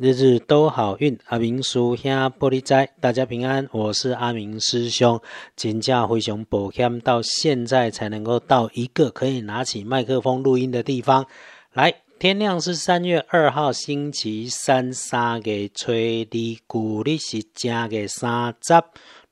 日日都好运。阿明叔兄玻璃斋，大家平安。我是阿明师兄。金价灰熊保险到现在才能够到一个可以拿起麦克风录音的地方。来，天亮是三月二号星期三，三月吹的，古历是正月三十，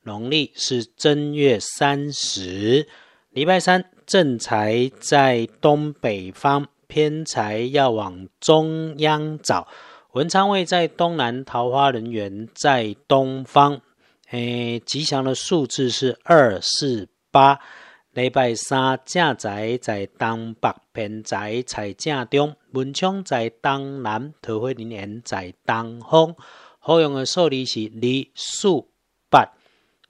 农历是正月三十。礼拜三正财在东北方，偏财要往中央找。文昌位在东南，桃花人缘在东方。诶，吉祥的数字是二四八。礼拜三正宅在东北，偏宅在正中。文昌在东南，桃花人缘在东方。好用的数字是二四八。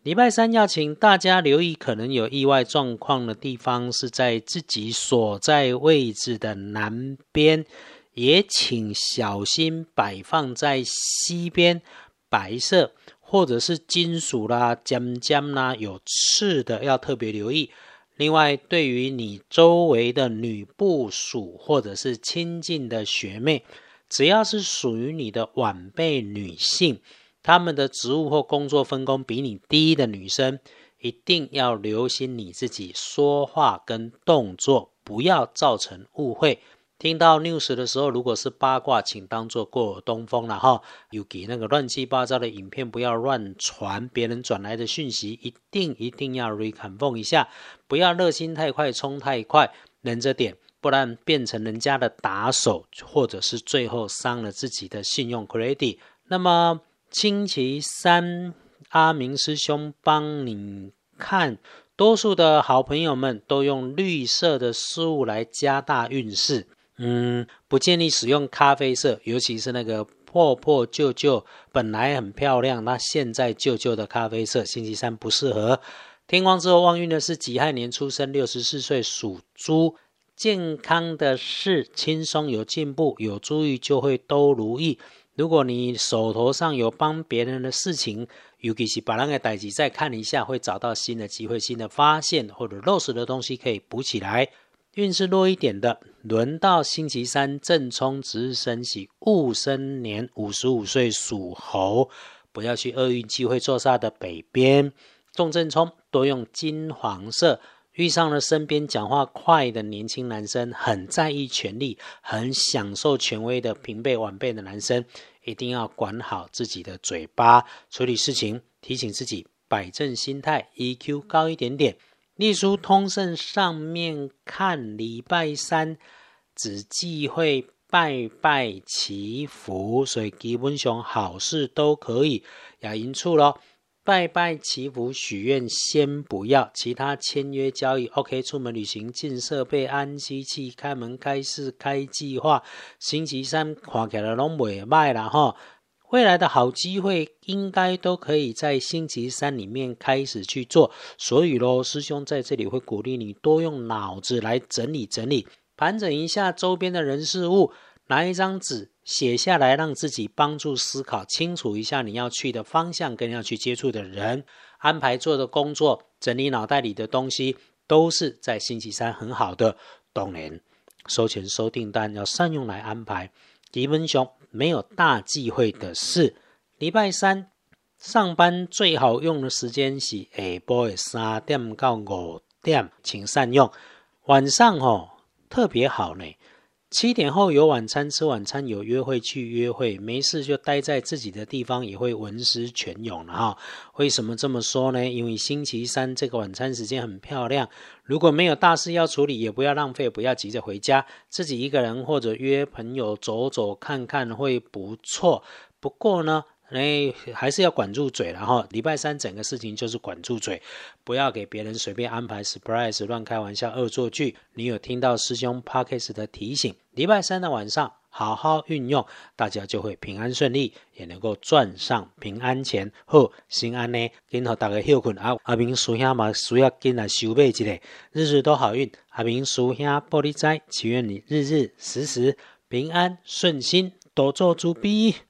礼拜三要请大家留意，可能有意外状况的地方是在自己所在位置的南边。也请小心摆放在西边，白色或者是金属啦、尖尖啦、有刺的，要特别留意。另外，对于你周围的女部属或者是亲近的学妹，只要是属于你的晚辈女性，她们的职务或工作分工比你低的女生，一定要留心你自己说话跟动作，不要造成误会。听到 news 的时候，如果是八卦，请当做过耳东风了哈。有给那个乱七八糟的影片，不要乱传别人转来的讯息，一定一定要 reconfirm 一下，不要热心太快，冲太快，忍着点，不然变成人家的打手，或者是最后伤了自己的信用 credit。那么星期三，阿明师兄帮你看，多数的好朋友们都用绿色的事物来加大运势。嗯，不建议使用咖啡色，尤其是那个破破旧旧、本来很漂亮，那现在旧旧的咖啡色，星期三不适合。天光之后旺运的是己亥年出生，六十四岁属猪，健康的是轻松有进步，有注意就会都如意。如果你手头上有帮别人的事情，尤其是把那个代机再看一下，会找到新的机会、新的发现，或者漏失的东西可以补起来。运势弱一点的，轮到星期三正冲值日生喜戊申年五十五岁属猴，不要去厄运机会坐煞的北边。重正冲多用金黄色，遇上了身边讲话快的年轻男生，很在意权力，很享受权威的平辈晚辈的男生，一定要管好自己的嘴巴，处理事情提醒自己摆正心态，EQ 高一点点。隶书通胜上面看，礼拜三只忌讳拜拜祈福，所以基本上好事都可以。也因处咯，拜拜祈福许愿先不要，其他签约交易 OK。出门旅行进设备安机器开门开市开计划，星期三看起来拢袂歹啦吼。未来的好机会应该都可以在星期三里面开始去做，所以咯，师兄在这里会鼓励你多用脑子来整理整理，盘整一下周边的人事物，拿一张纸写下来，让自己帮助思考清楚一下你要去的方向跟要去接触的人，安排做的工作，整理脑袋里的东西，都是在星期三很好的。当然，收钱收订单要善用来安排。吉文兄。没有大忌讳的事。礼拜三上班最好用的时间是下晡的三点到五点，请善用。晚上哦特别好呢。七点后有晚餐吃，晚餐有约会去约会，没事就待在自己的地方，也会文思泉涌了哈。为什么这么说呢？因为星期三这个晚餐时间很漂亮。如果没有大事要处理，也不要浪费，不要急着回家，自己一个人或者约朋友走走看看会不错。不过呢。哎，还是要管住嘴，然后礼拜三整个事情就是管住嘴，不要给别人随便安排 surprise、乱开玩笑、恶作剧。你有听到师兄 Parkes 的提醒？礼拜三的晚上好好运用，大家就会平安顺利，也能够赚上平安钱。好，心安呢，今后大家休困啊。阿明叔兄嘛，需要进来收备一下，日日都好运。阿明叔兄玻璃斋，祈愿你日日时时平安顺心，多做主笔。